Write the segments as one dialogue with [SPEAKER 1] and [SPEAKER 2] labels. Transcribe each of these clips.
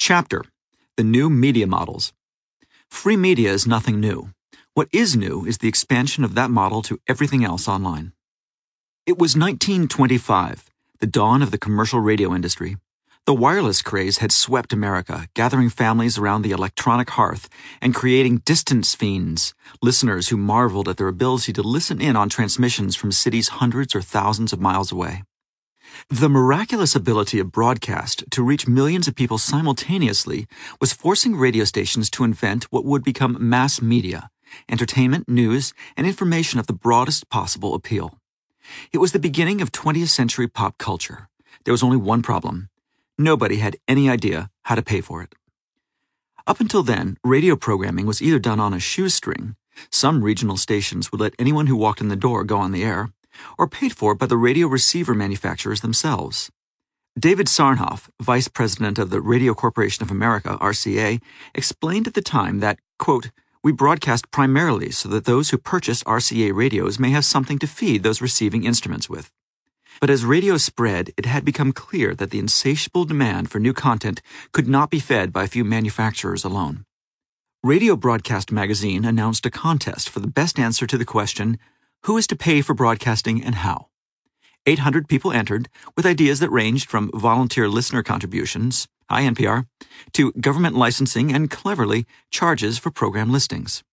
[SPEAKER 1] Chapter The New Media Models. Free media is nothing new. What is new is the expansion of that model to everything else online. It was 1925, the dawn of the commercial radio industry. The wireless craze had swept America, gathering families around the electronic hearth and creating distance fiends, listeners who marveled at their ability to listen in on transmissions from cities hundreds or thousands of miles away. The miraculous ability of broadcast to reach millions of people simultaneously was forcing radio stations to invent what would become mass media, entertainment, news, and information of the broadest possible appeal. It was the beginning of 20th century pop culture. There was only one problem Nobody had any idea how to pay for it. Up until then, radio programming was either done on a shoestring, some regional stations would let anyone who walked in the door go on the air, or paid for by the radio receiver manufacturers themselves. David Sarnoff, vice president of the Radio Corporation of America, RCA, explained at the time that, quote, we broadcast primarily so that those who purchase RCA radios may have something to feed those receiving instruments with. But as radio spread, it had become clear that the insatiable demand for new content could not be fed by a few manufacturers alone. Radio Broadcast Magazine announced a contest for the best answer to the question, Who is to pay for broadcasting and how? 800 people entered with ideas that ranged from volunteer listener contributions, hi NPR, to government licensing and cleverly charges for program listings.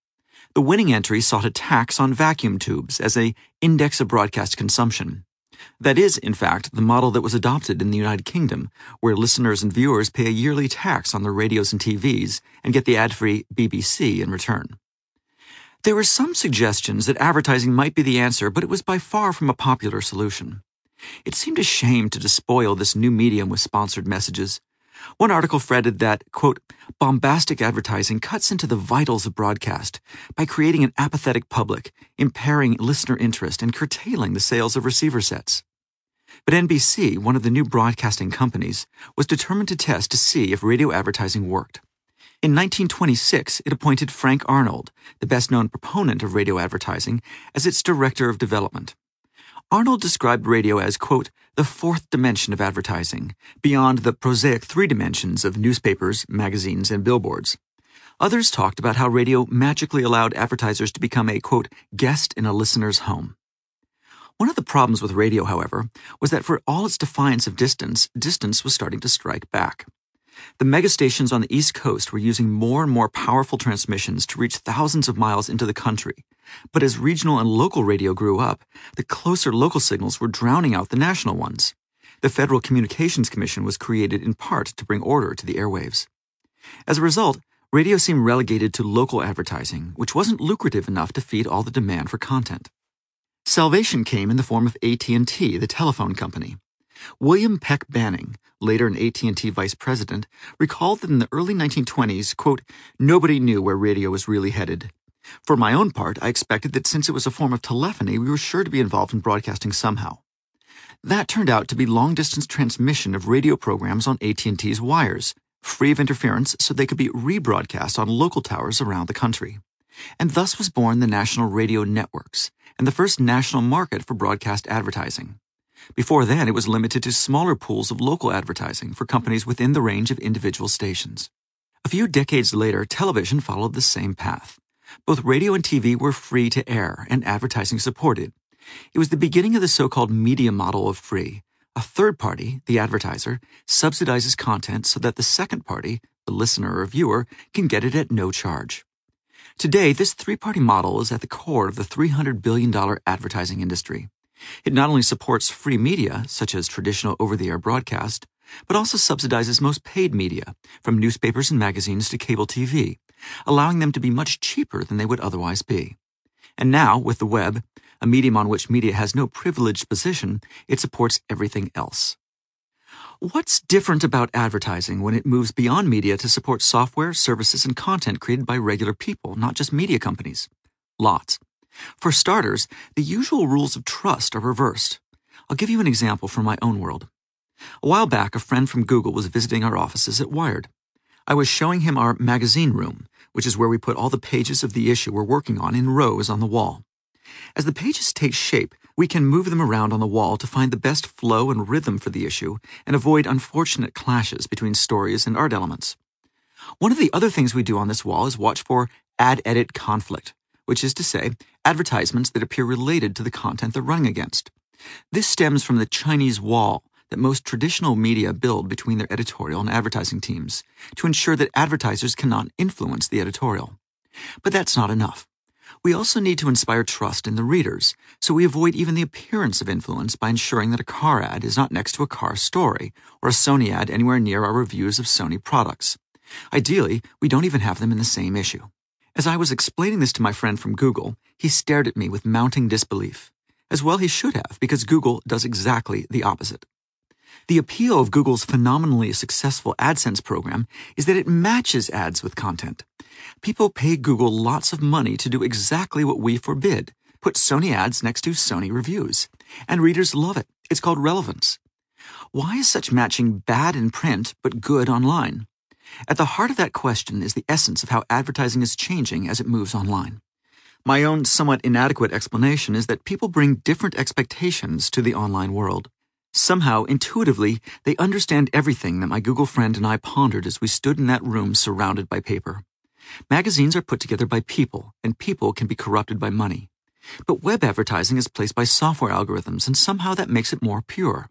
[SPEAKER 1] The winning entry sought a tax on vacuum tubes as a index of broadcast consumption. That is, in fact, the model that was adopted in the United Kingdom, where listeners and viewers pay a yearly tax on their radios and TVs and get the ad free BBC in return. There were some suggestions that advertising might be the answer, but it was by far from a popular solution. It seemed a shame to despoil this new medium with sponsored messages. One article fretted that, quote, bombastic advertising cuts into the vitals of broadcast by creating an apathetic public, impairing listener interest, and curtailing the sales of receiver sets. But NBC, one of the new broadcasting companies, was determined to test to see if radio advertising worked. In 1926, it appointed Frank Arnold, the best known proponent of radio advertising, as its director of development. Arnold described radio as, quote, the fourth dimension of advertising, beyond the prosaic three dimensions of newspapers, magazines, and billboards. Others talked about how radio magically allowed advertisers to become a, quote, guest in a listener's home. One of the problems with radio, however, was that for all its defiance of distance, distance was starting to strike back. The megastations on the East Coast were using more and more powerful transmissions to reach thousands of miles into the country. But as regional and local radio grew up, the closer local signals were drowning out the national ones. The Federal Communications Commission was created in part to bring order to the airwaves. As a result, radio seemed relegated to local advertising, which wasn't lucrative enough to feed all the demand for content. Salvation came in the form of AT&T, the telephone company. William Peck Banning, later an AT&T vice president, recalled that in the early 1920s, quote, nobody knew where radio was really headed. For my own part, I expected that since it was a form of telephony, we were sure to be involved in broadcasting somehow. That turned out to be long-distance transmission of radio programs on AT&T's wires, free of interference so they could be rebroadcast on local towers around the country. And thus was born the national radio networks and the first national market for broadcast advertising. Before then, it was limited to smaller pools of local advertising for companies within the range of individual stations. A few decades later, television followed the same path. Both radio and TV were free to air and advertising supported. It was the beginning of the so-called media model of free. A third party, the advertiser, subsidizes content so that the second party, the listener or viewer, can get it at no charge. Today, this three-party model is at the core of the $300 billion advertising industry. It not only supports free media, such as traditional over-the-air broadcast, but also subsidizes most paid media, from newspapers and magazines to cable TV, allowing them to be much cheaper than they would otherwise be. And now, with the web, a medium on which media has no privileged position, it supports everything else. What's different about advertising when it moves beyond media to support software, services, and content created by regular people, not just media companies? Lots. For starters, the usual rules of trust are reversed. I'll give you an example from my own world. A while back, a friend from Google was visiting our offices at Wired. I was showing him our magazine room, which is where we put all the pages of the issue we're working on in rows on the wall. As the pages take shape, we can move them around on the wall to find the best flow and rhythm for the issue and avoid unfortunate clashes between stories and art elements. One of the other things we do on this wall is watch for ad edit conflict, which is to say, advertisements that appear related to the content they're running against. This stems from the Chinese wall that most traditional media build between their editorial and advertising teams to ensure that advertisers cannot influence the editorial. But that's not enough. We also need to inspire trust in the readers, so we avoid even the appearance of influence by ensuring that a car ad is not next to a car story or a Sony ad anywhere near our reviews of Sony products. Ideally, we don't even have them in the same issue. As I was explaining this to my friend from Google, he stared at me with mounting disbelief. As well he should have, because Google does exactly the opposite. The appeal of Google's phenomenally successful AdSense program is that it matches ads with content. People pay Google lots of money to do exactly what we forbid put Sony ads next to Sony reviews. And readers love it. It's called relevance. Why is such matching bad in print but good online? At the heart of that question is the essence of how advertising is changing as it moves online. My own somewhat inadequate explanation is that people bring different expectations to the online world. Somehow, intuitively, they understand everything that my Google friend and I pondered as we stood in that room surrounded by paper. Magazines are put together by people, and people can be corrupted by money. But web advertising is placed by software algorithms, and somehow that makes it more pure.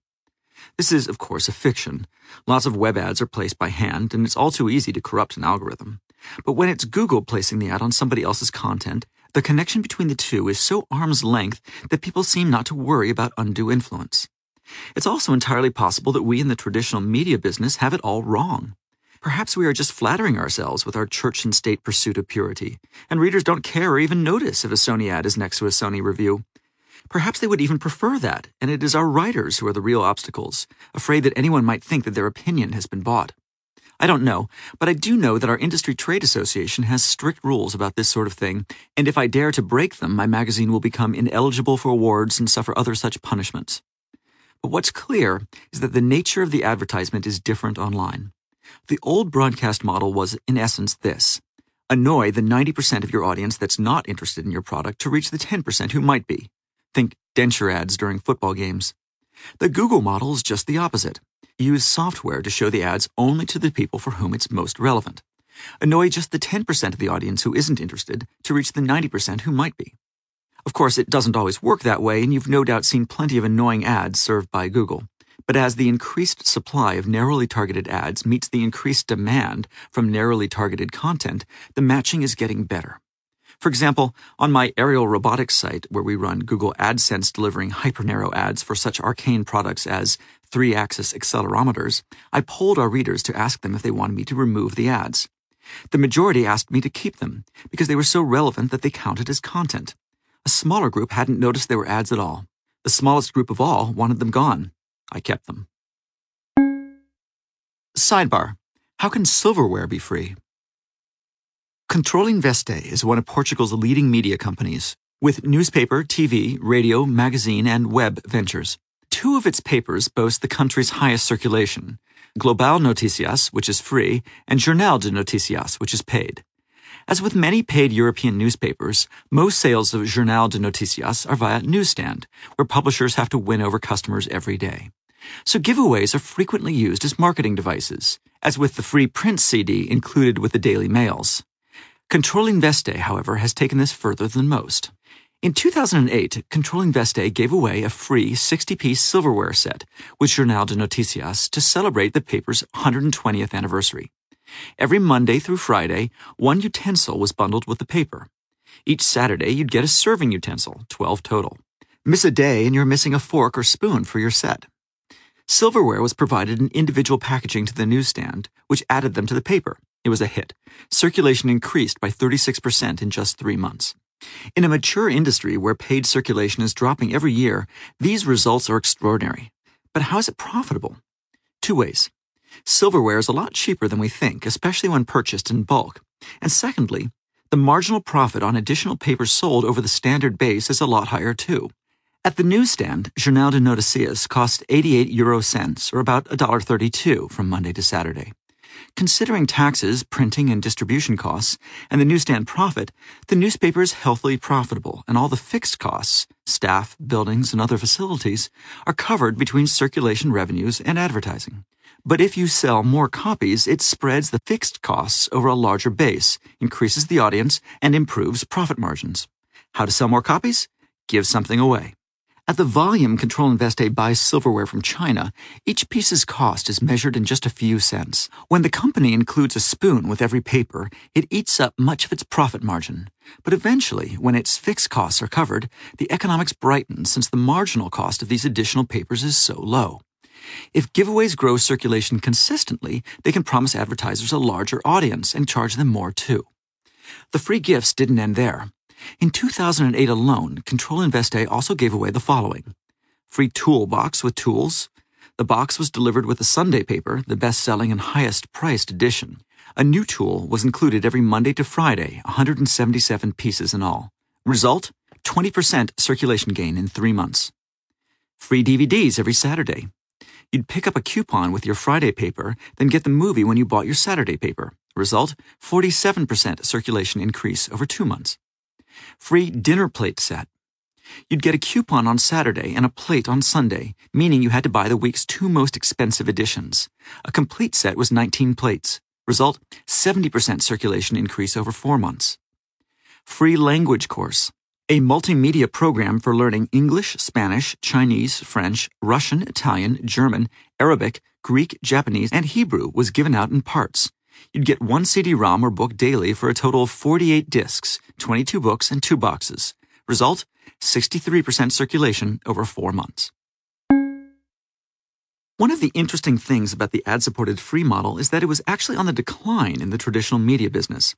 [SPEAKER 1] This is, of course, a fiction. Lots of web ads are placed by hand, and it's all too easy to corrupt an algorithm. But when it's Google placing the ad on somebody else's content, the connection between the two is so arm's length that people seem not to worry about undue influence. It's also entirely possible that we in the traditional media business have it all wrong. Perhaps we are just flattering ourselves with our church and state pursuit of purity, and readers don't care or even notice if a Sony ad is next to a Sony review. Perhaps they would even prefer that, and it is our writers who are the real obstacles, afraid that anyone might think that their opinion has been bought. I don't know, but I do know that our industry trade association has strict rules about this sort of thing, and if I dare to break them, my magazine will become ineligible for awards and suffer other such punishments. But what's clear is that the nature of the advertisement is different online. The old broadcast model was, in essence, this annoy the 90% of your audience that's not interested in your product to reach the 10% who might be. Think denture ads during football games. The Google model is just the opposite use software to show the ads only to the people for whom it's most relevant. Annoy just the 10% of the audience who isn't interested to reach the 90% who might be. Of course, it doesn't always work that way, and you've no doubt seen plenty of annoying ads served by Google. But as the increased supply of narrowly targeted ads meets the increased demand from narrowly targeted content, the matching is getting better. For example, on my aerial robotics site, where we run Google AdSense delivering hypernarrow ads for such arcane products as three axis accelerometers, I polled our readers to ask them if they wanted me to remove the ads. The majority asked me to keep them because they were so relevant that they counted as content. A smaller group hadn't noticed there were ads at all. The smallest group of all wanted them gone. I kept them. Sidebar How can silverware be free? Controlinveste is one of Portugal's leading media companies, with newspaper, TV, radio, magazine, and web ventures. Two of its papers boast the country's highest circulation Global Noticias, which is free, and Jornal de Noticias, which is paid. As with many paid European newspapers, most sales of Jornal de Noticias are via newsstand, where publishers have to win over customers every day. So giveaways are frequently used as marketing devices, as with the free print CD included with the daily mails. Controlinveste, however, has taken this further than most. In 2008, Controlinveste gave away a free 60-piece silverware set with Jornal de Noticias to celebrate the paper's 120th anniversary. Every Monday through Friday, one utensil was bundled with the paper. Each Saturday, you'd get a serving utensil, 12 total. Miss a day and you're missing a fork or spoon for your set. Silverware was provided in individual packaging to the newsstand, which added them to the paper. It was a hit. Circulation increased by 36% in just three months. In a mature industry where paid circulation is dropping every year, these results are extraordinary. But how is it profitable? Two ways. Silverware is a lot cheaper than we think, especially when purchased in bulk. And secondly, the marginal profit on additional papers sold over the standard base is a lot higher too. At the newsstand, Jornal de Noticias cost 88 euro cents, or about $1.32 from Monday to Saturday. Considering taxes, printing, and distribution costs, and the newsstand profit, the newspaper is healthily profitable, and all the fixed costs, staff, buildings, and other facilities, are covered between circulation revenues and advertising. But if you sell more copies, it spreads the fixed costs over a larger base, increases the audience, and improves profit margins. How to sell more copies? Give something away. At the volume Controlinveste buys silverware from China, each piece's cost is measured in just a few cents. When the company includes a spoon with every paper, it eats up much of its profit margin. But eventually, when its fixed costs are covered, the economics brighten since the marginal cost of these additional papers is so low. If giveaways grow circulation consistently, they can promise advertisers a larger audience and charge them more too. The free gifts didn't end there. In 2008 alone, Controlinveste also gave away the following free toolbox with tools. The box was delivered with a Sunday paper, the best selling and highest priced edition. A new tool was included every Monday to Friday, 177 pieces in all. Result 20% circulation gain in three months. Free DVDs every Saturday. You'd pick up a coupon with your Friday paper, then get the movie when you bought your Saturday paper. Result 47% circulation increase over two months free dinner plate set. You'd get a coupon on Saturday and a plate on Sunday, meaning you had to buy the week's two most expensive editions. A complete set was 19 plates. Result 70% circulation increase over four months. Free language course. A multimedia program for learning English, Spanish, Chinese, French, Russian, Italian, German, Arabic, Greek, Japanese, and Hebrew was given out in parts. You'd get one CD-ROM or book daily for a total of 48 discs, 22 books, and two boxes. Result 63% circulation over four months. One of the interesting things about the ad supported free model is that it was actually on the decline in the traditional media business.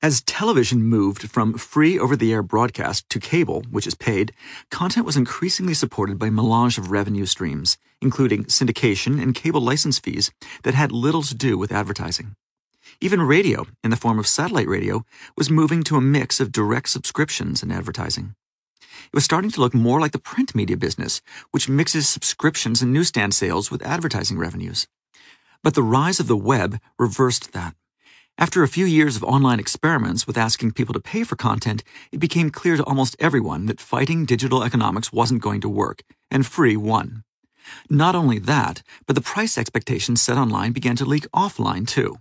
[SPEAKER 1] As television moved from free over the air broadcast to cable, which is paid, content was increasingly supported by a melange of revenue streams, including syndication and cable license fees that had little to do with advertising. Even radio, in the form of satellite radio, was moving to a mix of direct subscriptions and advertising. It was starting to look more like the print media business, which mixes subscriptions and newsstand sales with advertising revenues. But the rise of the web reversed that. After a few years of online experiments with asking people to pay for content, it became clear to almost everyone that fighting digital economics wasn't going to work, and free won. Not only that, but the price expectations set online began to leak offline too.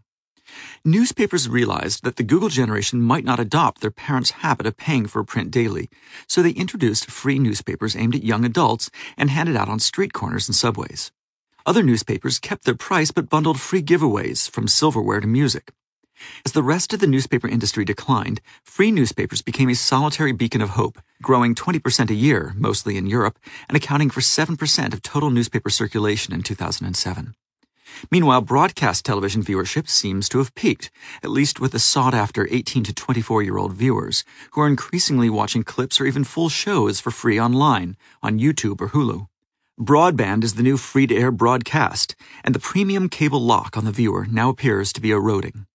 [SPEAKER 1] Newspapers realized that the Google generation might not adopt their parents' habit of paying for print daily, so they introduced free newspapers aimed at young adults and handed out on street corners and subways. Other newspapers kept their price but bundled free giveaways from silverware to music. As the rest of the newspaper industry declined, free newspapers became a solitary beacon of hope, growing 20% a year, mostly in Europe, and accounting for 7% of total newspaper circulation in 2007. Meanwhile, broadcast television viewership seems to have peaked, at least with the sought after 18 to 24 year old viewers, who are increasingly watching clips or even full shows for free online, on YouTube or Hulu. Broadband is the new free to air broadcast, and the premium cable lock on the viewer now appears to be eroding.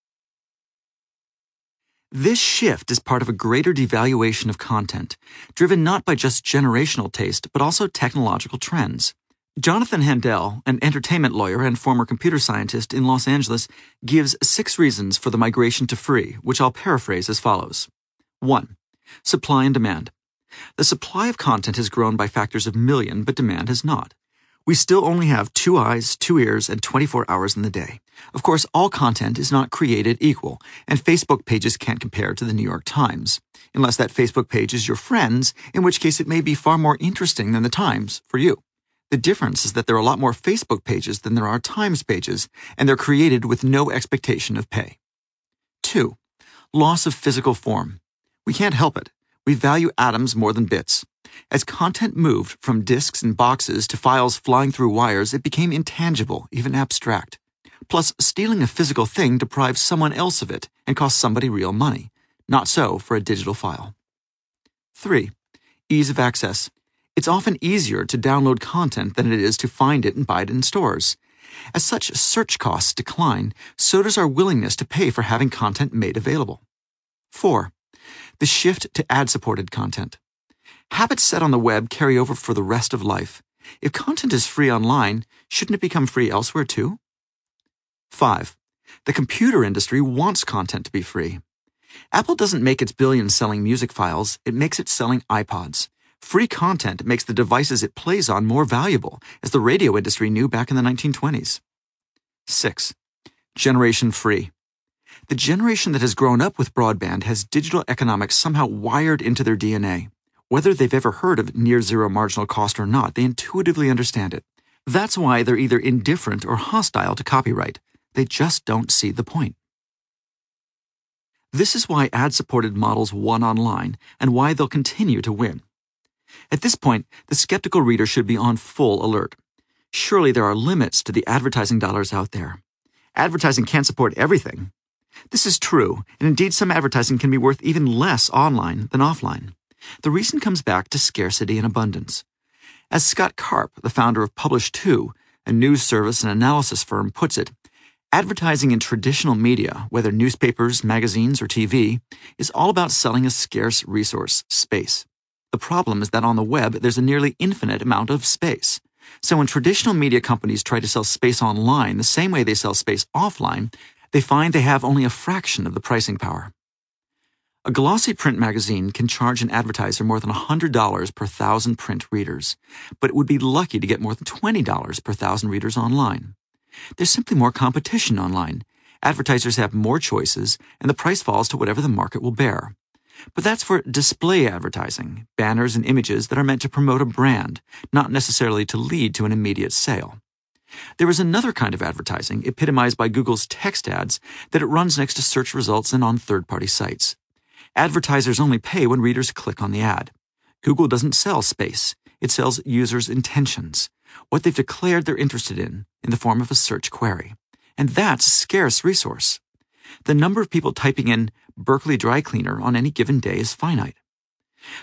[SPEAKER 1] This shift is part of a greater devaluation of content, driven not by just generational taste, but also technological trends. Jonathan Handel, an entertainment lawyer and former computer scientist in Los Angeles, gives six reasons for the migration to free, which I'll paraphrase as follows 1. Supply and demand. The supply of content has grown by factors of million, but demand has not. We still only have two eyes, two ears, and 24 hours in the day. Of course, all content is not created equal, and Facebook pages can't compare to the New York Times. Unless that Facebook page is your friend's, in which case it may be far more interesting than the Times for you. The difference is that there are a lot more Facebook pages than there are Times pages, and they're created with no expectation of pay. 2. Loss of physical form. We can't help it. We value atoms more than bits. As content moved from disks and boxes to files flying through wires, it became intangible, even abstract. Plus, stealing a physical thing deprives someone else of it and costs somebody real money. Not so for a digital file. 3. Ease of access. It's often easier to download content than it is to find it and buy it in stores. As such search costs decline, so does our willingness to pay for having content made available. 4. The shift to ad supported content. Habits set on the web carry over for the rest of life. If content is free online, shouldn't it become free elsewhere too? 5. The computer industry wants content to be free. Apple doesn't make its billions selling music files, it makes it selling iPods. Free content makes the devices it plays on more valuable, as the radio industry knew back in the 1920s. 6. Generation free. The generation that has grown up with broadband has digital economics somehow wired into their DNA. Whether they've ever heard of near zero marginal cost or not, they intuitively understand it. That's why they're either indifferent or hostile to copyright. They just don't see the point. This is why ad supported models won online and why they'll continue to win. At this point, the skeptical reader should be on full alert. Surely there are limits to the advertising dollars out there. Advertising can't support everything. This is true, and indeed some advertising can be worth even less online than offline. The reason comes back to scarcity and abundance. As Scott Karp, the founder of Publish2, a news service and analysis firm, puts it, advertising in traditional media, whether newspapers, magazines, or TV, is all about selling a scarce resource, space. The problem is that on the web, there's a nearly infinite amount of space. So when traditional media companies try to sell space online the same way they sell space offline, they find they have only a fraction of the pricing power. A glossy print magazine can charge an advertiser more than $100 per thousand print readers, but it would be lucky to get more than $20 per thousand readers online. There's simply more competition online. Advertisers have more choices, and the price falls to whatever the market will bear. But that's for display advertising, banners and images that are meant to promote a brand, not necessarily to lead to an immediate sale. There is another kind of advertising, epitomized by Google's text ads, that it runs next to search results and on third party sites. Advertisers only pay when readers click on the ad. Google doesn't sell space, it sells users' intentions, what they've declared they're interested in, in the form of a search query. And that's a scarce resource. The number of people typing in Berkeley dry cleaner on any given day is finite.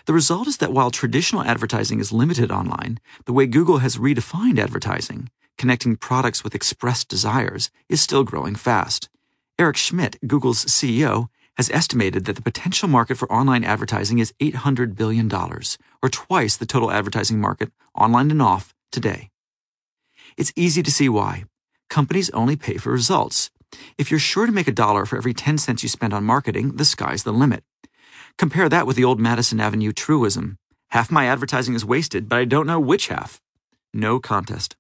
[SPEAKER 1] The result is that while traditional advertising is limited online, the way Google has redefined advertising, connecting products with expressed desires, is still growing fast. Eric Schmidt, Google's CEO, has estimated that the potential market for online advertising is $800 billion, or twice the total advertising market, online and off, today. It's easy to see why. Companies only pay for results, if you're sure to make a dollar for every 10 cents you spend on marketing, the sky's the limit. Compare that with the old Madison Avenue truism half my advertising is wasted, but I don't know which half. No contest.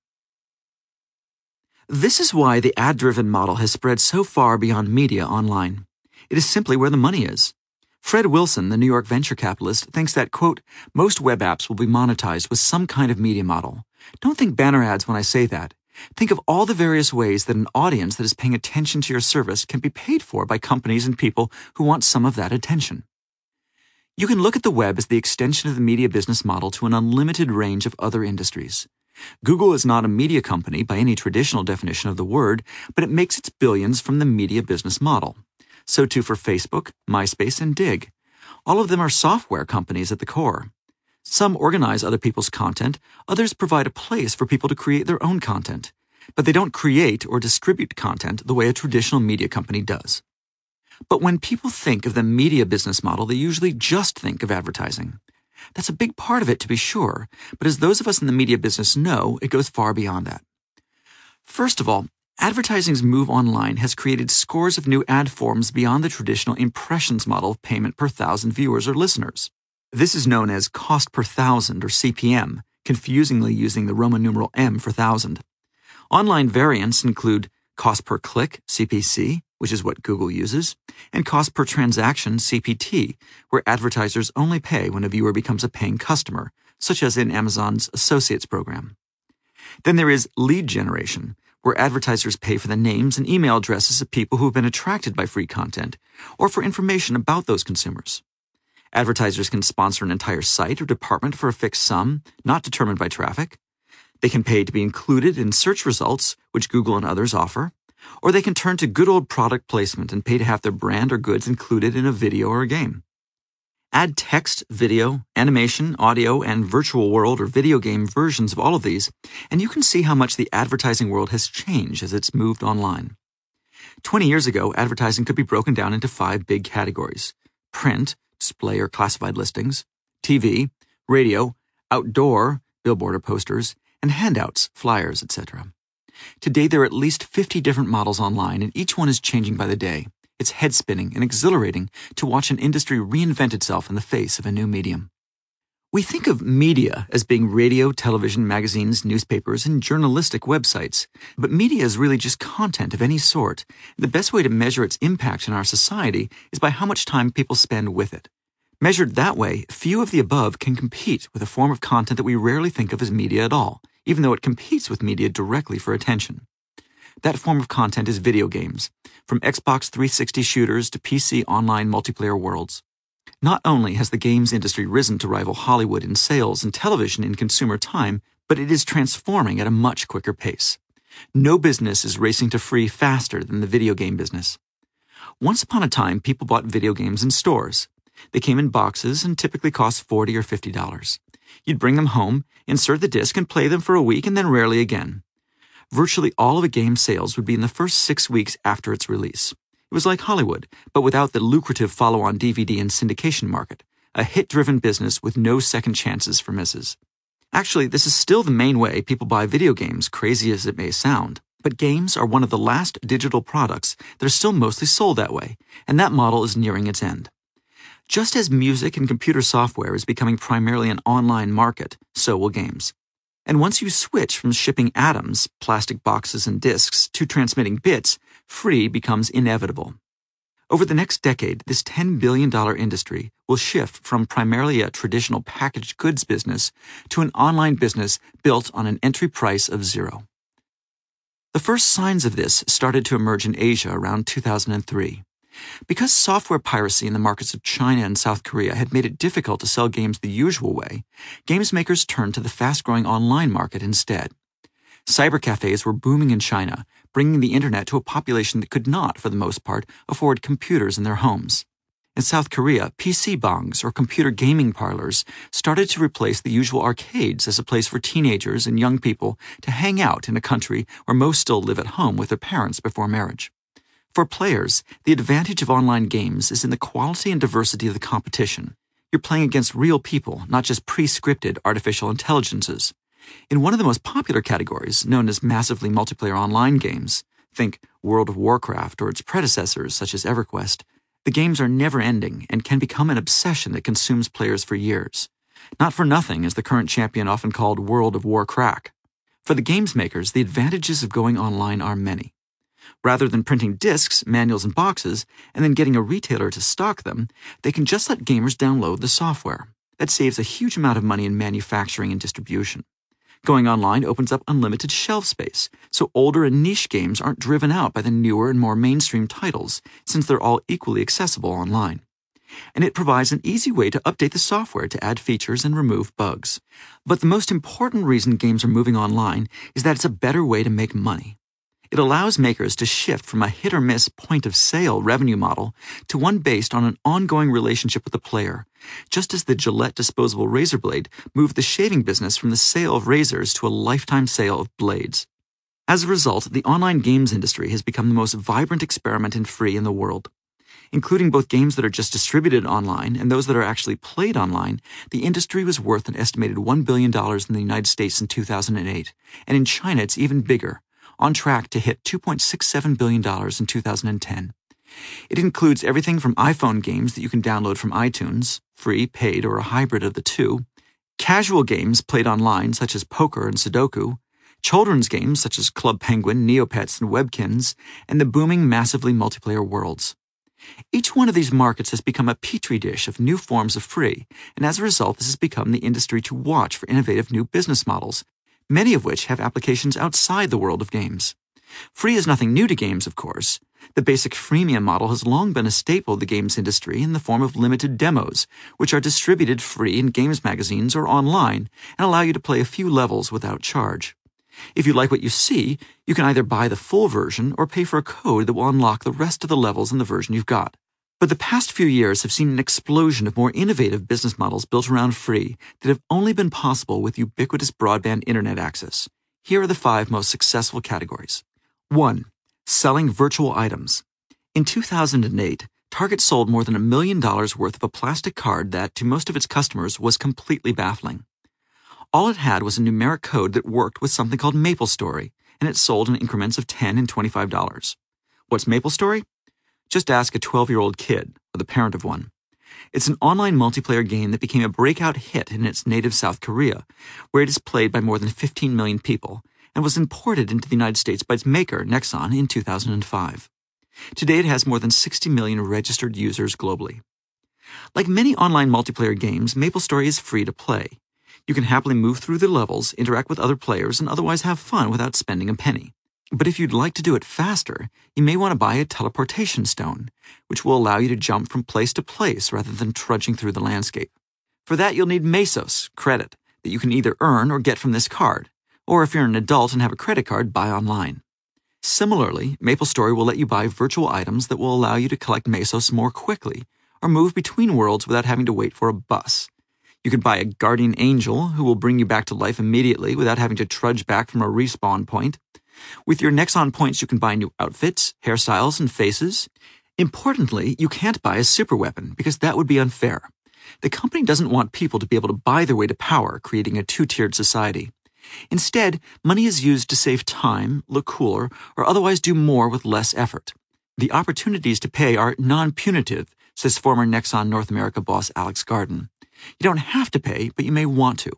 [SPEAKER 1] This is why the ad driven model has spread so far beyond media online. It is simply where the money is. Fred Wilson, the New York venture capitalist, thinks that, quote, most web apps will be monetized with some kind of media model. Don't think banner ads when I say that. Think of all the various ways that an audience that is paying attention to your service can be paid for by companies and people who want some of that attention. You can look at the web as the extension of the media business model to an unlimited range of other industries. Google is not a media company by any traditional definition of the word, but it makes its billions from the media business model. So too for Facebook, MySpace, and Digg. All of them are software companies at the core. Some organize other people's content, others provide a place for people to create their own content, but they don't create or distribute content the way a traditional media company does. But when people think of the media business model, they usually just think of advertising. That's a big part of it, to be sure, but as those of us in the media business know, it goes far beyond that. First of all, advertising's move online has created scores of new ad forms beyond the traditional impressions model of payment per thousand viewers or listeners. This is known as cost per thousand or CPM, confusingly using the Roman numeral M for thousand. Online variants include cost per click, CPC, which is what Google uses, and cost per transaction, CPT, where advertisers only pay when a viewer becomes a paying customer, such as in Amazon's Associates program. Then there is lead generation, where advertisers pay for the names and email addresses of people who have been attracted by free content, or for information about those consumers. Advertisers can sponsor an entire site or department for a fixed sum, not determined by traffic. They can pay to be included in search results, which Google and others offer. Or they can turn to good old product placement and pay to have their brand or goods included in a video or a game. Add text, video, animation, audio, and virtual world or video game versions of all of these, and you can see how much the advertising world has changed as it's moved online. 20 years ago, advertising could be broken down into five big categories print, display or classified listings, TV, radio, outdoor, billboard or posters, and handouts, flyers, etc. Today, there are at least 50 different models online, and each one is changing by the day. It's head spinning and exhilarating to watch an industry reinvent itself in the face of a new medium. We think of media as being radio, television, magazines, newspapers, and journalistic websites. But media is really just content of any sort. The best way to measure its impact in our society is by how much time people spend with it. Measured that way, few of the above can compete with a form of content that we rarely think of as media at all, even though it competes with media directly for attention. That form of content is video games, from Xbox 360 shooters to PC online multiplayer worlds. Not only has the games industry risen to rival Hollywood in sales and television in consumer time, but it is transforming at a much quicker pace. No business is racing to free faster than the video game business. Once upon a time, people bought video games in stores. They came in boxes and typically cost 40 or $50. You'd bring them home, insert the disc, and play them for a week and then rarely again. Virtually all of a game's sales would be in the first six weeks after its release. It was like Hollywood, but without the lucrative follow on DVD and syndication market, a hit driven business with no second chances for misses. Actually, this is still the main way people buy video games, crazy as it may sound. But games are one of the last digital products that are still mostly sold that way, and that model is nearing its end. Just as music and computer software is becoming primarily an online market, so will games. And once you switch from shipping atoms, plastic boxes and disks, to transmitting bits, free becomes inevitable. Over the next decade, this $10 billion industry will shift from primarily a traditional packaged goods business to an online business built on an entry price of zero. The first signs of this started to emerge in Asia around 2003. Because software piracy in the markets of China and South Korea had made it difficult to sell games the usual way, games makers turned to the fast growing online market instead. Cybercafes were booming in China, bringing the internet to a population that could not, for the most part, afford computers in their homes. In South Korea, PC bangs, or computer gaming parlors, started to replace the usual arcades as a place for teenagers and young people to hang out in a country where most still live at home with their parents before marriage. For players, the advantage of online games is in the quality and diversity of the competition. You're playing against real people, not just pre scripted artificial intelligences. In one of the most popular categories, known as massively multiplayer online games, think World of Warcraft or its predecessors such as EverQuest, the games are never ending and can become an obsession that consumes players for years. Not for nothing is the current champion often called World of Warcrack. For the games makers, the advantages of going online are many. Rather than printing discs, manuals, and boxes, and then getting a retailer to stock them, they can just let gamers download the software. That saves a huge amount of money in manufacturing and distribution. Going online opens up unlimited shelf space, so older and niche games aren't driven out by the newer and more mainstream titles, since they're all equally accessible online. And it provides an easy way to update the software to add features and remove bugs. But the most important reason games are moving online is that it's a better way to make money. It allows makers to shift from a hit or miss point of sale revenue model to one based on an ongoing relationship with the player, just as the Gillette disposable razor blade moved the shaving business from the sale of razors to a lifetime sale of blades. As a result, the online games industry has become the most vibrant experiment in free in the world. Including both games that are just distributed online and those that are actually played online, the industry was worth an estimated $1 billion in the United States in 2008, and in China it's even bigger on track to hit $2.67 billion in 2010. It includes everything from iPhone games that you can download from iTunes, free, paid, or a hybrid of the two, casual games played online such as poker and Sudoku, children's games such as Club Penguin, Neopets, and Webkinz, and the booming massively multiplayer worlds. Each one of these markets has become a petri dish of new forms of free, and as a result, this has become the industry to watch for innovative new business models many of which have applications outside the world of games. Free is nothing new to games, of course. The basic freemium model has long been a staple of the games industry in the form of limited demos, which are distributed free in games magazines or online and allow you to play a few levels without charge. If you like what you see, you can either buy the full version or pay for a code that will unlock the rest of the levels in the version you've got. But the past few years have seen an explosion of more innovative business models built around free that have only been possible with ubiquitous broadband internet access. Here are the five most successful categories. 1. Selling virtual items. In 2008, Target sold more than a million dollars worth of a plastic card that, to most of its customers, was completely baffling. All it had was a numeric code that worked with something called MapleStory, and it sold in increments of 10 and $25. What's MapleStory? Just ask a 12 year old kid or the parent of one. It's an online multiplayer game that became a breakout hit in its native South Korea, where it is played by more than 15 million people and was imported into the United States by its maker, Nexon, in 2005. Today it has more than 60 million registered users globally. Like many online multiplayer games, MapleStory is free to play. You can happily move through the levels, interact with other players, and otherwise have fun without spending a penny. But if you'd like to do it faster, you may want to buy a teleportation stone, which will allow you to jump from place to place rather than trudging through the landscape. For that, you'll need Mesos, credit, that you can either earn or get from this card, or if you're an adult and have a credit card, buy online. Similarly, MapleStory will let you buy virtual items that will allow you to collect Mesos more quickly, or move between worlds without having to wait for a bus. You can buy a guardian angel who will bring you back to life immediately without having to trudge back from a respawn point, with your Nexon points, you can buy new outfits, hairstyles, and faces. Importantly, you can't buy a super weapon because that would be unfair. The company doesn't want people to be able to buy their way to power, creating a two tiered society. Instead, money is used to save time, look cooler, or otherwise do more with less effort. The opportunities to pay are non punitive, says former Nexon North America boss Alex Garden. You don't have to pay, but you may want to.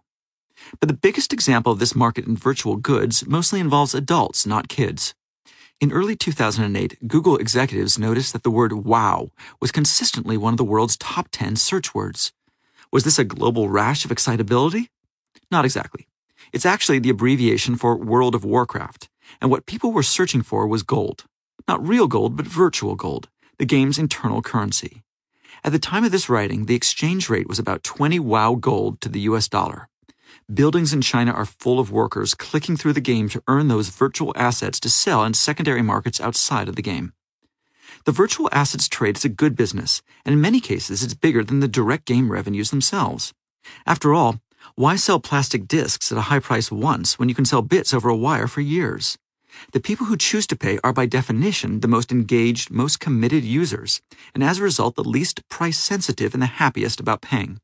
[SPEAKER 1] But the biggest example of this market in virtual goods mostly involves adults, not kids. In early 2008, Google executives noticed that the word wow was consistently one of the world's top 10 search words. Was this a global rash of excitability? Not exactly. It's actually the abbreviation for World of Warcraft, and what people were searching for was gold. Not real gold, but virtual gold, the game's internal currency. At the time of this writing, the exchange rate was about 20 wow gold to the US dollar. Buildings in China are full of workers clicking through the game to earn those virtual assets to sell in secondary markets outside of the game. The virtual assets trade is a good business, and in many cases it's bigger than the direct game revenues themselves. After all, why sell plastic discs at a high price once when you can sell bits over a wire for years? The people who choose to pay are by definition the most engaged, most committed users, and as a result the least price sensitive and the happiest about paying.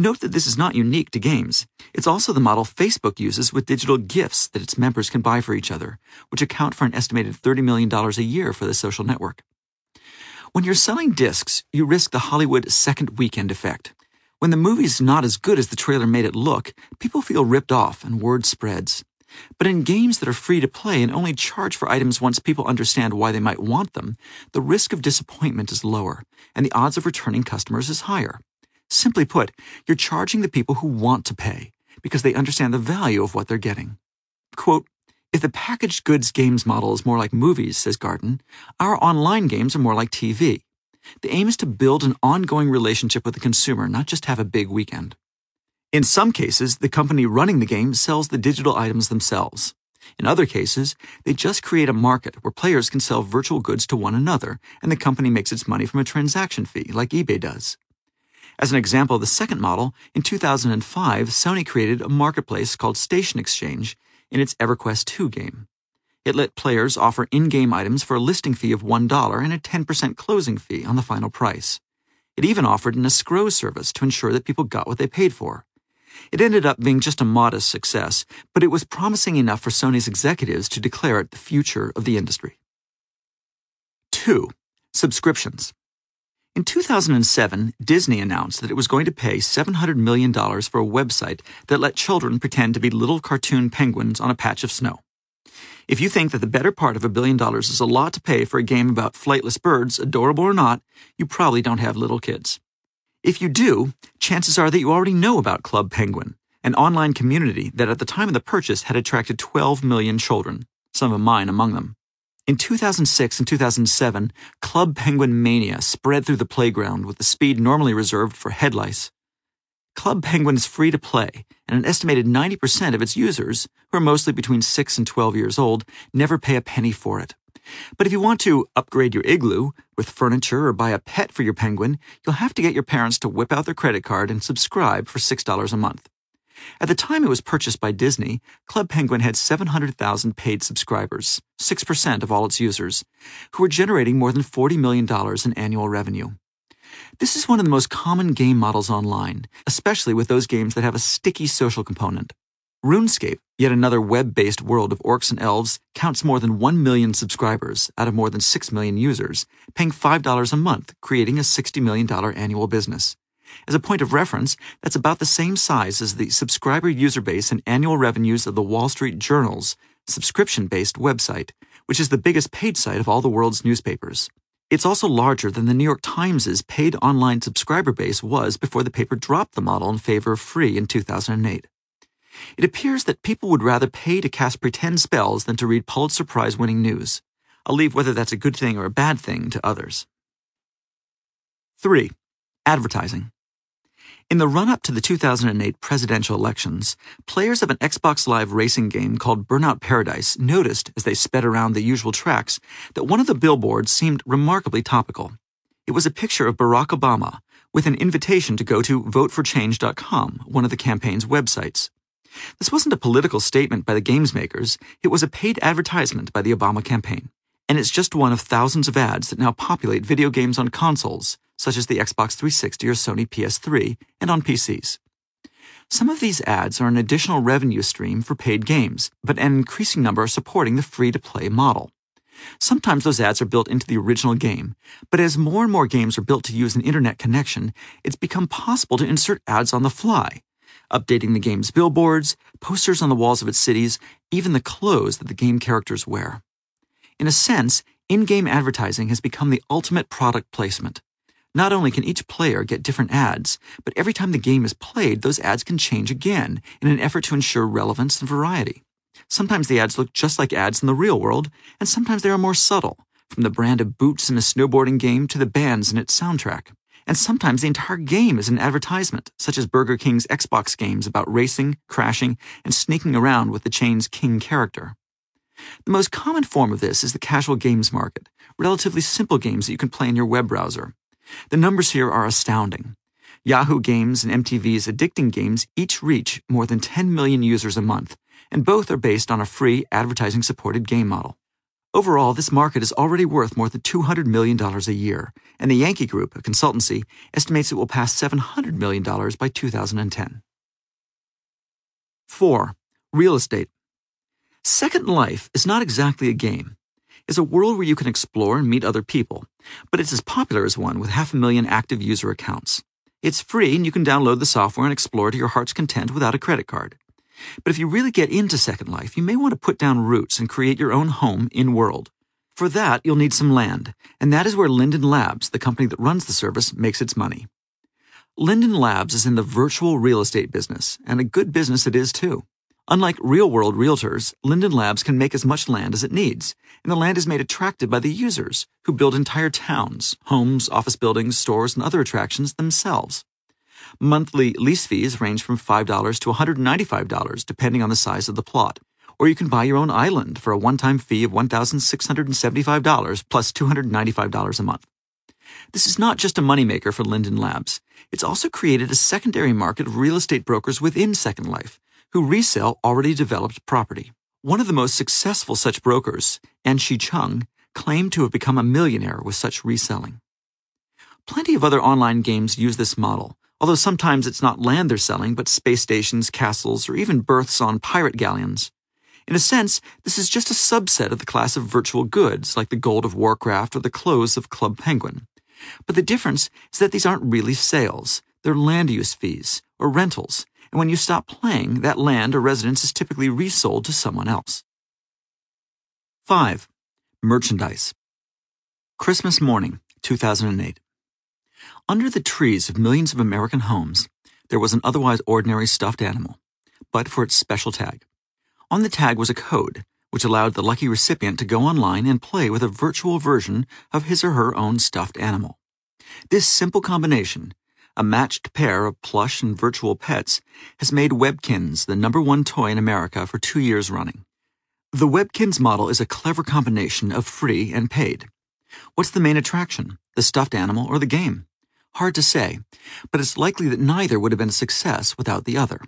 [SPEAKER 1] Note that this is not unique to games. It's also the model Facebook uses with digital gifts that its members can buy for each other, which account for an estimated $30 million a year for the social network. When you're selling discs, you risk the Hollywood second weekend effect. When the movie's not as good as the trailer made it look, people feel ripped off and word spreads. But in games that are free to play and only charge for items once people understand why they might want them, the risk of disappointment is lower, and the odds of returning customers is higher. Simply put, you're charging the people who want to pay because they understand the value of what they're getting. Quote, if the packaged goods games model is more like movies, says Garden, our online games are more like TV. The aim is to build an ongoing relationship with the consumer, not just have a big weekend. In some cases, the company running the game sells the digital items themselves. In other cases, they just create a market where players can sell virtual goods to one another, and the company makes its money from a transaction fee, like eBay does. As an example of the second model, in 2005, Sony created a marketplace called Station Exchange in its EverQuest 2 game. It let players offer in game items for a listing fee of $1 and a 10% closing fee on the final price. It even offered an escrow service to ensure that people got what they paid for. It ended up being just a modest success, but it was promising enough for Sony's executives to declare it the future of the industry. 2. Subscriptions. In 2007, Disney announced that it was going to pay $700 million for a website that let children pretend to be little cartoon penguins on a patch of snow. If you think that the better part of a billion dollars is a lot to pay for a game about flightless birds, adorable or not, you probably don't have little kids. If you do, chances are that you already know about Club Penguin, an online community that at the time of the purchase had attracted 12 million children, some of mine among them. In 2006 and 2007, Club Penguin mania spread through the playground with the speed normally reserved for head lice. Club Penguin is free to play, and an estimated 90% of its users, who are mostly between 6 and 12 years old, never pay a penny for it. But if you want to upgrade your igloo with furniture or buy a pet for your penguin, you'll have to get your parents to whip out their credit card and subscribe for $6 a month. At the time it was purchased by Disney, Club Penguin had 700,000 paid subscribers, 6% of all its users, who were generating more than $40 million in annual revenue. This is one of the most common game models online, especially with those games that have a sticky social component. RuneScape, yet another web based world of orcs and elves, counts more than 1 million subscribers out of more than 6 million users, paying $5 a month, creating a $60 million annual business. As a point of reference, that's about the same size as the subscriber user base and annual revenues of the Wall Street Journal's subscription based website, which is the biggest paid site of all the world's newspapers. It's also larger than the New York Times' paid online subscriber base was before the paper dropped the model in favor of free in 2008. It appears that people would rather pay to cast pretend spells than to read Pulitzer Prize winning news. I'll leave whether that's a good thing or a bad thing to others. 3. Advertising. In the run up to the 2008 presidential elections, players of an Xbox Live racing game called Burnout Paradise noticed as they sped around the usual tracks that one of the billboards seemed remarkably topical. It was a picture of Barack Obama with an invitation to go to voteforchange.com, one of the campaign's websites. This wasn't a political statement by the games makers, it was a paid advertisement by the Obama campaign. And it's just one of thousands of ads that now populate video games on consoles, such as the Xbox 360 or Sony PS3, and on PCs. Some of these ads are an additional revenue stream for paid games, but an increasing number are supporting the free to play model. Sometimes those ads are built into the original game, but as more and more games are built to use an internet connection, it's become possible to insert ads on the fly, updating the game's billboards, posters on the walls of its cities, even the clothes that the game characters wear. In a sense, in game advertising has become the ultimate product placement. Not only can each player get different ads, but every time the game is played, those ads can change again in an effort to ensure relevance and variety. Sometimes the ads look just like ads in the real world, and sometimes they are more subtle, from the brand of boots in a snowboarding game to the bands in its soundtrack. And sometimes the entire game is an advertisement, such as Burger King's Xbox games about racing, crashing, and sneaking around with the chain's king character. The most common form of this is the casual games market, relatively simple games that you can play in your web browser. The numbers here are astounding. Yahoo Games and MTV's addicting games each reach more than 10 million users a month, and both are based on a free advertising supported game model. Overall, this market is already worth more than $200 million a year, and the Yankee Group, a consultancy, estimates it will pass $700 million by 2010. 4. Real estate. Second Life is not exactly a game. It's a world where you can explore and meet other people, but it's as popular as one with half a million active user accounts. It's free and you can download the software and explore to your heart's content without a credit card. But if you really get into Second Life, you may want to put down roots and create your own home in world. For that, you'll need some land, and that is where Linden Labs, the company that runs the service, makes its money. Linden Labs is in the virtual real estate business, and a good business it is too. Unlike real world realtors, Linden Labs can make as much land as it needs, and the land is made attractive by the users, who build entire towns, homes, office buildings, stores, and other attractions themselves. Monthly lease fees range from $5 to $195 depending on the size of the plot. Or you can buy your own island for a one time fee of $1,675 plus $295 a month. This is not just a moneymaker for Linden Labs. It's also created a secondary market of real estate brokers within Second Life who resell already developed property. One of the most successful such brokers, Anshe Chung, claimed to have become a millionaire with such reselling. Plenty of other online games use this model, although sometimes it's not land they're selling, but space stations, castles, or even berths on pirate galleons. In a sense, this is just a subset of the class of virtual goods, like the gold of Warcraft or the clothes of Club Penguin. But the difference is that these aren't really sales, they're land use fees, or rentals, and when you stop playing, that land or residence is typically resold to someone else. 5. Merchandise. Christmas morning, 2008. Under the trees of millions of American homes, there was an otherwise ordinary stuffed animal, but for its special tag. On the tag was a code, which allowed the lucky recipient to go online and play with a virtual version of his or her own stuffed animal. This simple combination, a matched pair of plush and virtual pets, has made Webkinz the number one toy in America for two years running. The Webkinz model is a clever combination of free and paid. What's the main attraction? The stuffed animal or the game? Hard to say, but it's likely that neither would have been a success without the other.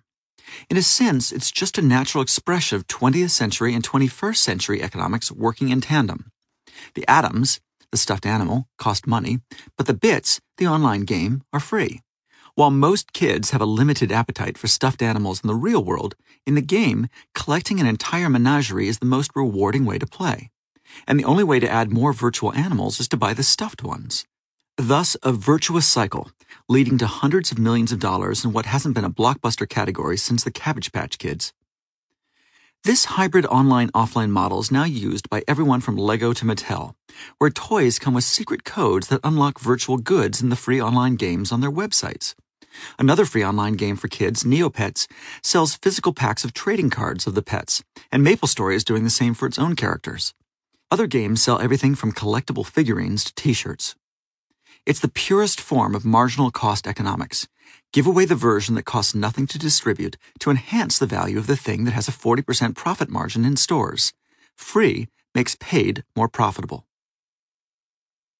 [SPEAKER 1] In a sense, it's just a natural expression of 20th century and 21st century economics working in tandem. The atoms, the stuffed animal, cost money, but the bits, the online game, are free. While most kids have a limited appetite for stuffed animals in the real world, in the game, collecting an entire menagerie is the most rewarding way to play. And the only way to add more virtual animals is to buy the stuffed ones. Thus, a virtuous cycle, leading to hundreds of millions of dollars in what hasn't been a blockbuster category since the Cabbage Patch Kids. This hybrid online offline model is now used by everyone from Lego to Mattel, where toys come with secret codes that unlock virtual goods in the free online games on their websites. Another free online game for kids, Neopets, sells physical packs of trading cards of the pets, and MapleStory is doing the same for its own characters. Other games sell everything from collectible figurines to t shirts. It's the purest form of marginal cost economics. Give away the version that costs nothing to distribute to enhance the value of the thing that has a 40% profit margin in stores. Free makes paid more profitable.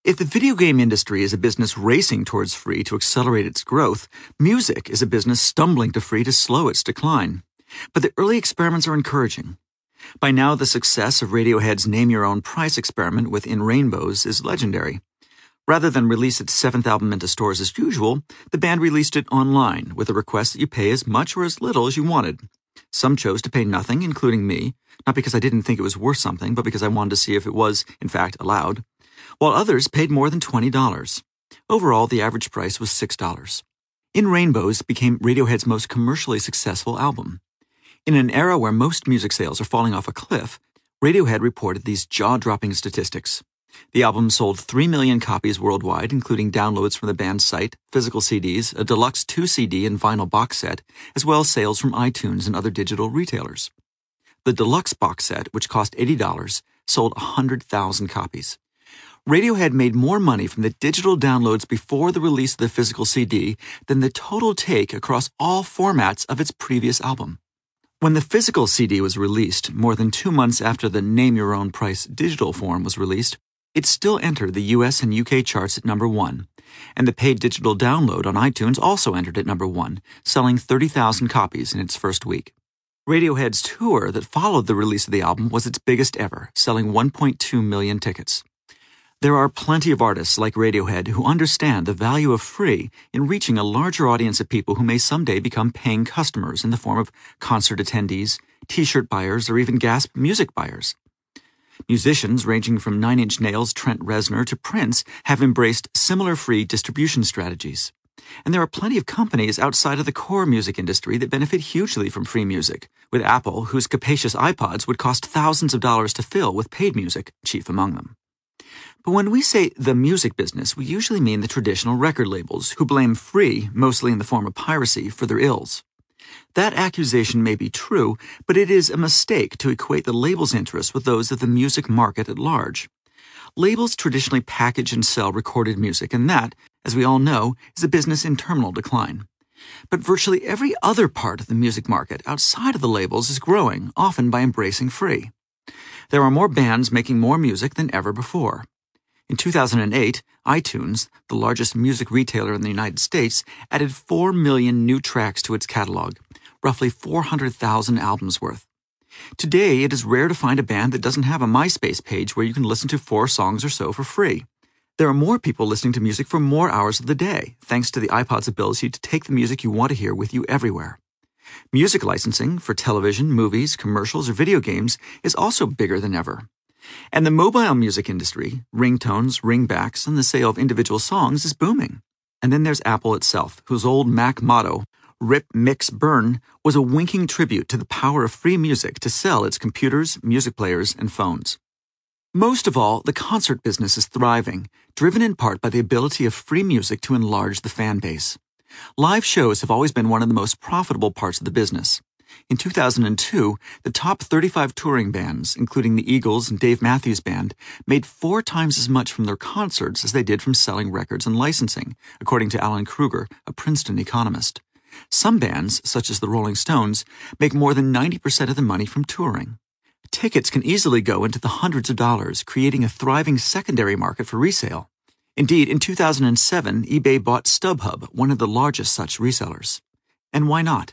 [SPEAKER 1] If the video game industry is a business racing towards free to accelerate its growth, music is a business stumbling to free to slow its decline. But the early experiments are encouraging. By now, the success of Radiohead's Name Your Own Price experiment within Rainbows is legendary. Rather than release its seventh album into stores as usual, the band released it online with a request that you pay as much or as little as you wanted. Some chose to pay nothing, including me, not because I didn't think it was worth something, but because I wanted to see if it was, in fact, allowed, while others paid more than $20. Overall, the average price was $6. In Rainbows became Radiohead's most commercially successful album. In an era where most music sales are falling off a cliff, Radiohead reported these jaw dropping statistics. The album sold 3 million copies worldwide, including downloads from the band's site, physical CDs, a deluxe 2 CD and vinyl box set, as well as sales from iTunes and other digital retailers. The deluxe box set, which cost $80, sold 100,000 copies. Radiohead made more money from the digital downloads before the release of the physical CD than the total take across all formats of its previous album. When the physical CD was released, more than two months after the Name Your Own Price digital form was released, it still entered the US and UK charts at number one, and the paid digital download on iTunes also entered at number one, selling 30,000 copies in its first week. Radiohead's tour that followed the release of the album was its biggest ever, selling 1.2 million tickets. There are plenty of artists like Radiohead who understand the value of free in reaching a larger audience of people who may someday become paying customers in the form of concert attendees, t shirt buyers, or even Gasp music buyers. Musicians ranging from Nine Inch Nails' Trent Reznor to Prince have embraced similar free distribution strategies. And there are plenty of companies outside of the core music industry that benefit hugely from free music, with Apple, whose capacious iPods would cost thousands of dollars to fill with paid music, chief among them. But when we say the music business, we usually mean the traditional record labels, who blame free, mostly in the form of piracy, for their ills. That accusation may be true, but it is a mistake to equate the label's interests with those of the music market at large. Labels traditionally package and sell recorded music, and that, as we all know, is a business in terminal decline. But virtually every other part of the music market outside of the labels is growing, often by embracing free. There are more bands making more music than ever before. In 2008, iTunes, the largest music retailer in the United States, added 4 million new tracks to its catalog, roughly 400,000 albums worth. Today, it is rare to find a band that doesn't have a MySpace page where you can listen to four songs or so for free. There are more people listening to music for more hours of the day, thanks to the iPod's ability to take the music you want to hear with you everywhere. Music licensing for television, movies, commercials, or video games is also bigger than ever. And the mobile music industry, ringtones, ringbacks, and the sale of individual songs is booming. And then there's Apple itself, whose old Mac motto, Rip, Mix, Burn, was a winking tribute to the power of free music to sell its computers, music players, and phones. Most of all, the concert business is thriving, driven in part by the ability of free music to enlarge the fan base. Live shows have always been one of the most profitable parts of the business. In 2002, the top 35 touring bands, including the Eagles and Dave Matthews Band, made four times as much from their concerts as they did from selling records and licensing, according to Alan Krueger, a Princeton economist. Some bands, such as the Rolling Stones, make more than 90% of the money from touring. Tickets can easily go into the hundreds of dollars, creating a thriving secondary market for resale. Indeed, in 2007, eBay bought StubHub, one of the largest such resellers. And why not?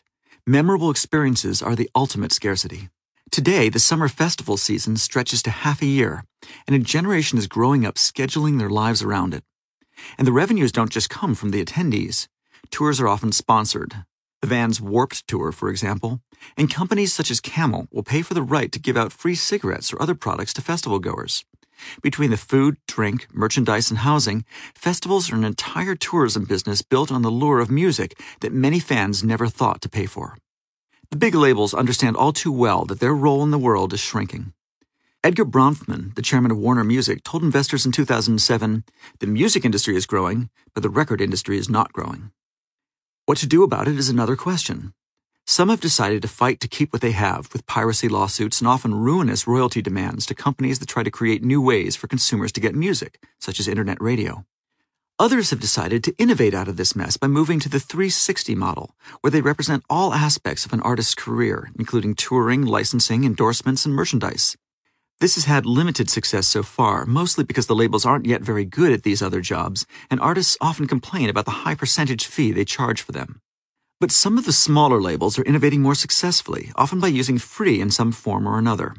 [SPEAKER 1] Memorable experiences are the ultimate scarcity. Today, the summer festival season stretches to half a year, and a generation is growing up scheduling their lives around it. And the revenues don't just come from the attendees. Tours are often sponsored. The Vans Warped Tour, for example, and companies such as Camel will pay for the right to give out free cigarettes or other products to festival goers. Between the food, drink, merchandise, and housing, festivals are an entire tourism business built on the lure of music that many fans never thought to pay for. The big labels understand all too well that their role in the world is shrinking. Edgar Bronfman, the chairman of Warner Music, told investors in 2007 the music industry is growing, but the record industry is not growing. What to do about it is another question. Some have decided to fight to keep what they have with piracy lawsuits and often ruinous royalty demands to companies that try to create new ways for consumers to get music, such as internet radio. Others have decided to innovate out of this mess by moving to the 360 model, where they represent all aspects of an artist's career, including touring, licensing, endorsements, and merchandise. This has had limited success so far, mostly because the labels aren't yet very good at these other jobs, and artists often complain about the high percentage fee they charge for them. But some of the smaller labels are innovating more successfully, often by using free in some form or another.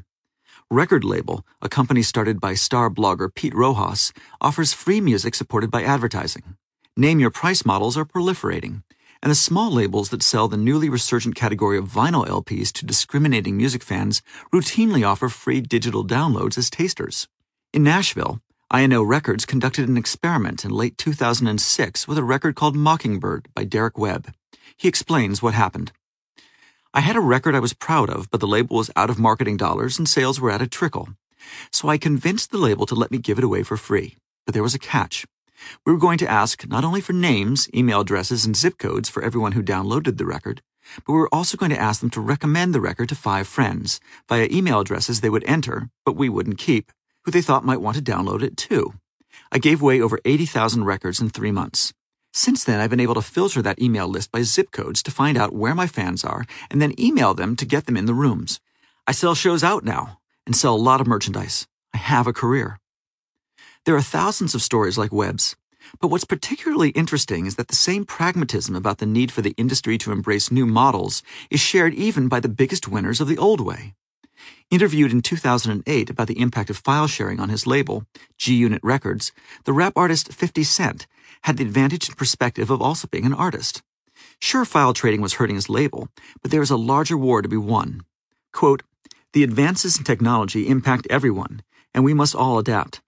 [SPEAKER 1] Record Label, a company started by star blogger Pete Rojas, offers free music supported by advertising. Name your price models are proliferating, and the small labels that sell the newly resurgent category of vinyl LPs to discriminating music fans routinely offer free digital downloads as tasters. In Nashville, INO Records conducted an experiment in late 2006 with a record called Mockingbird by Derek Webb. He explains what happened. I had a record I was proud of, but the label was out of marketing dollars and sales were at a trickle. So I convinced the label to let me give it away for free. But there was a catch. We were going to ask not only for names, email addresses, and zip codes for everyone who downloaded the record, but we were also going to ask them to recommend the record to five friends via email addresses they would enter, but we wouldn't keep, who they thought might want to download it too. I gave away over 80,000 records in three months. Since then, I've been able to filter that email list by zip codes to find out where my fans are and then email them to get them in the rooms. I sell shows out now and sell a lot of merchandise. I have a career. There are thousands of stories like Webb's, but what's particularly interesting is that the same pragmatism about the need for the industry to embrace new models is shared even by the biggest winners of the old way. Interviewed in 2008 about the impact of file sharing on his label, G Unit Records, the rap artist 50 Cent had the advantage and perspective of also being an artist. Sure, file trading was hurting his label, but there is a larger war to be won. Quote, the advances in technology impact everyone, and we must all adapt.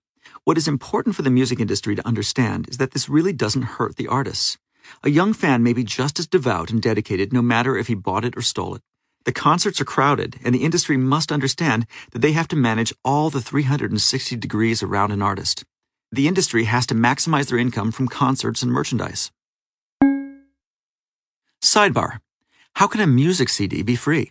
[SPEAKER 1] What is important for the music industry to understand is that this really doesn't hurt the artists. A young fan may be just as devout and dedicated no matter if he bought it or stole it. The concerts are crowded, and the industry must understand that they have to manage all the 360 degrees around an artist. The industry has to maximize their income from concerts and merchandise. Sidebar How can a music CD be free?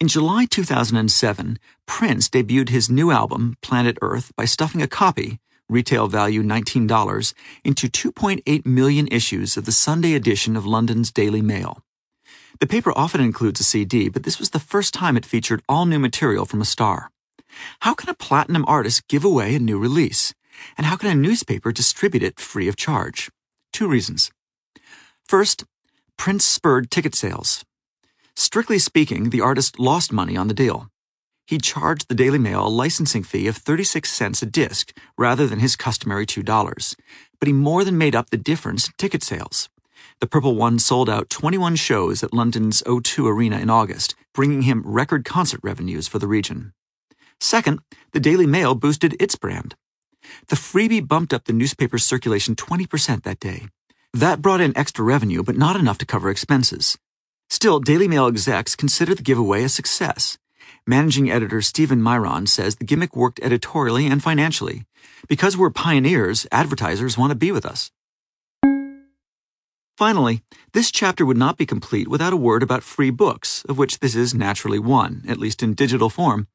[SPEAKER 1] In July 2007, Prince debuted his new album, Planet Earth, by stuffing a copy, retail value $19, into 2.8 million issues of the Sunday edition of London's Daily Mail. The paper often includes a CD, but this was the first time it featured all new material from a star. How can a platinum artist give away a new release? And how can a newspaper distribute it free of charge? Two reasons. First, Prince spurred ticket sales. Strictly speaking, the artist lost money on the deal. He charged the Daily Mail a licensing fee of 36 cents a disc rather than his customary $2, but he more than made up the difference in ticket sales. The Purple One sold out 21 shows at London's O2 Arena in August, bringing him record concert revenues for the region. Second, the Daily Mail boosted its brand. The freebie bumped up the newspaper's circulation 20% that day. That brought in extra revenue, but not enough to cover expenses. Still, Daily Mail execs consider the giveaway a success. Managing editor Stephen Miron says the gimmick worked editorially and financially. Because we're pioneers, advertisers want to be with us. Finally, this chapter would not be complete without a word about free books, of which this is naturally one, at least in digital form.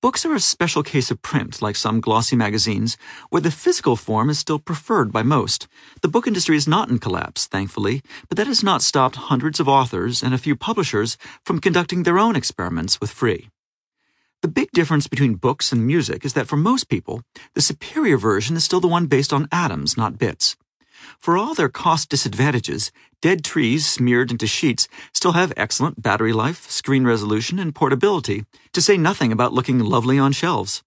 [SPEAKER 1] Books are a special case of print, like some glossy magazines, where the physical form is still preferred by most. The book industry is not in collapse, thankfully, but that has not stopped hundreds of authors and a few publishers from conducting their own experiments with free. The big difference between books and music is that for most people, the superior version is still the one based on atoms, not bits. For all their cost disadvantages, dead trees smeared into sheets still have excellent battery life, screen resolution, and portability, to say nothing about looking lovely on shelves.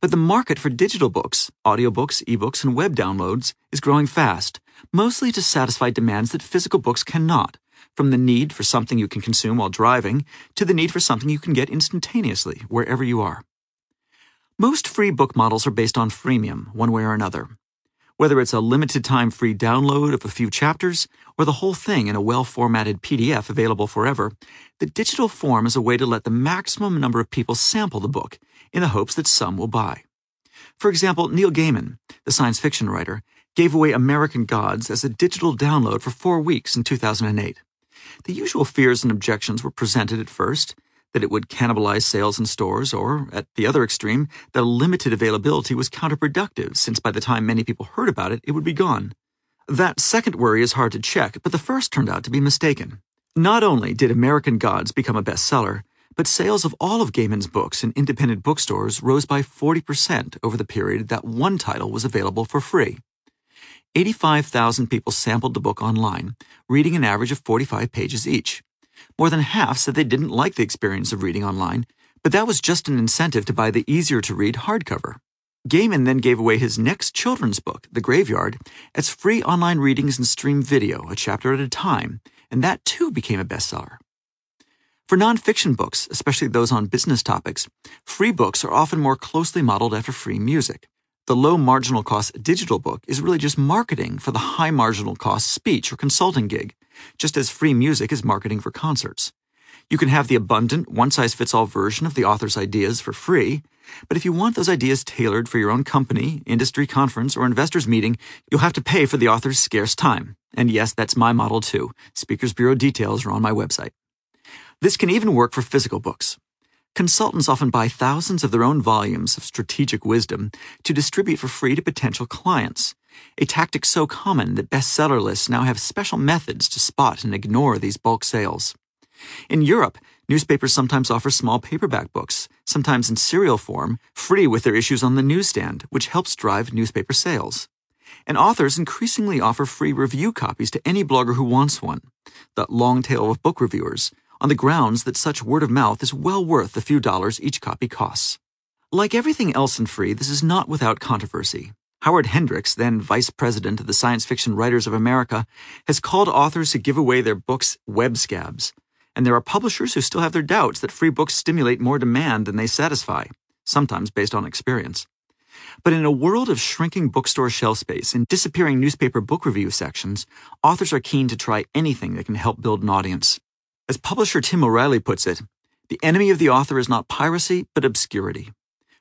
[SPEAKER 1] But the market for digital books, audiobooks, ebooks, and web downloads is growing fast, mostly to satisfy demands that physical books cannot, from the need for something you can consume while driving to the need for something you can get instantaneously wherever you are. Most free book models are based on freemium, one way or another. Whether it's a limited time free download of a few chapters or the whole thing in a well formatted PDF available forever, the digital form is a way to let the maximum number of people sample the book in the hopes that some will buy. For example, Neil Gaiman, the science fiction writer, gave away American Gods as a digital download for four weeks in 2008. The usual fears and objections were presented at first, that it would cannibalize sales in stores, or, at the other extreme, that a limited availability was counterproductive, since by the time many people heard about it, it would be gone. That second worry is hard to check, but the first turned out to be mistaken. Not only did American Gods become a bestseller, but sales of all of Gaiman's books in independent bookstores rose by 40% over the period that one title was available for free. 85,000 people sampled the book online, reading an average of 45 pages each. More than half said they didn't like the experience of reading online, but that was just an incentive to buy the easier to read hardcover. Gaiman then gave away his next children's book, The Graveyard, as free online readings and stream video, a chapter at a time, and that too became a bestseller. For nonfiction books, especially those on business topics, free books are often more closely modeled after free music. The low marginal cost digital book is really just marketing for the high marginal cost speech or consulting gig, just as free music is marketing for concerts. You can have the abundant, one size fits all version of the author's ideas for free, but if you want those ideas tailored for your own company, industry conference, or investors meeting, you'll have to pay for the author's scarce time. And yes, that's my model too. Speakers Bureau details are on my website. This can even work for physical books. Consultants often buy thousands of their own volumes of strategic wisdom to distribute for free to potential clients a tactic so common that bestseller lists now have special methods to spot and ignore these bulk sales. In Europe, newspapers sometimes offer small paperback books, sometimes in serial form, free with their issues on the newsstand, which helps drive newspaper sales. And authors increasingly offer free review copies to any blogger who wants one, the long tail of book reviewers, on the grounds that such word of mouth is well worth the few dollars each copy costs. Like everything else in free, this is not without controversy. Howard Hendrix, then vice president of the Science Fiction Writers of America, has called authors to give away their books web scabs. And there are publishers who still have their doubts that free books stimulate more demand than they satisfy, sometimes based on experience. But in a world of shrinking bookstore shelf space and disappearing newspaper book review sections, authors are keen to try anything that can help build an audience. As publisher Tim O'Reilly puts it, the enemy of the author is not piracy, but obscurity.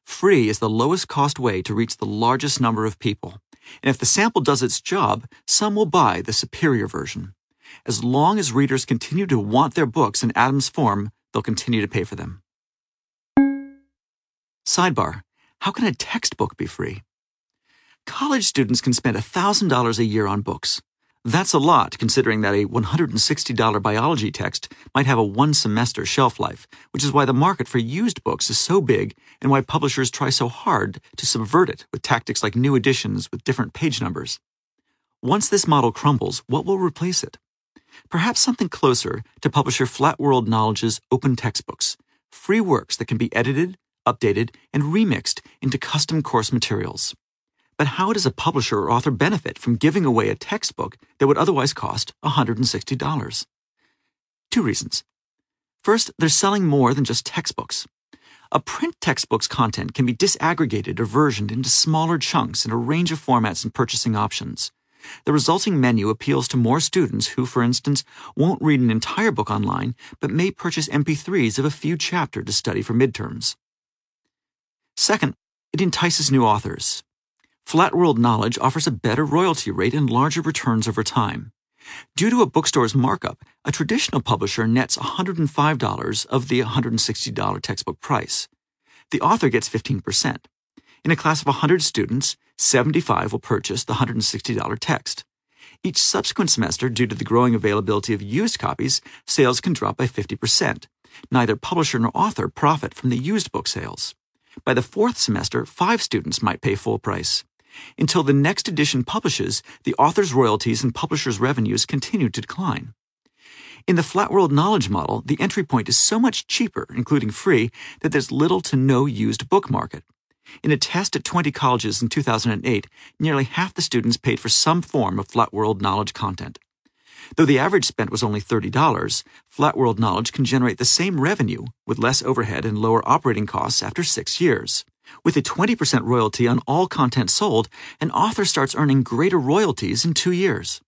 [SPEAKER 1] Free is the lowest cost way to reach the largest number of people. And if the sample does its job, some will buy the superior version. As long as readers continue to want their books in atoms form, they'll continue to pay for them. Sidebar How can a textbook be free? College students can spend $1,000 a year on books. That's a lot, considering that a $160 biology text might have a one semester shelf life, which is why the market for used books is so big and why publishers try so hard to subvert it with tactics like new editions with different page numbers. Once this model crumbles, what will replace it? Perhaps something closer to publisher Flat World Knowledge's open textbooks, free works that can be edited, updated, and remixed into custom course materials. But how does a publisher or author benefit from giving away a textbook that would otherwise cost $160? Two reasons. First, they're selling more than just textbooks. A print textbook's content can be disaggregated or versioned into smaller chunks in a range of formats and purchasing options. The resulting menu appeals to more students who, for instance, won't read an entire book online, but may purchase MP3s of a few chapters to study for midterms. Second, it entices new authors. Flat World Knowledge offers a better royalty rate and larger returns over time. Due to a bookstore's markup, a traditional publisher nets $105 of the $160 textbook price. The author gets 15%. In a class of 100 students, 75 will purchase the $160 text. Each subsequent semester, due to the growing availability of used copies, sales can drop by 50%, Neither publisher nor author profit from the used book sales. By the fourth semester, five students might pay full price. Until the next edition publishes, the author's royalties and publisher's revenues continue to decline. In the Flat World Knowledge model, the entry point is so much cheaper, including free, that there's little to no used book market. In a test at 20 colleges in 2008, nearly half the students paid for some form of Flat World Knowledge content. Though the average spent was only $30, Flat World Knowledge can generate the same revenue with less overhead and lower operating costs after six years. With a 20% royalty on all content sold, an author starts earning greater royalties in two years.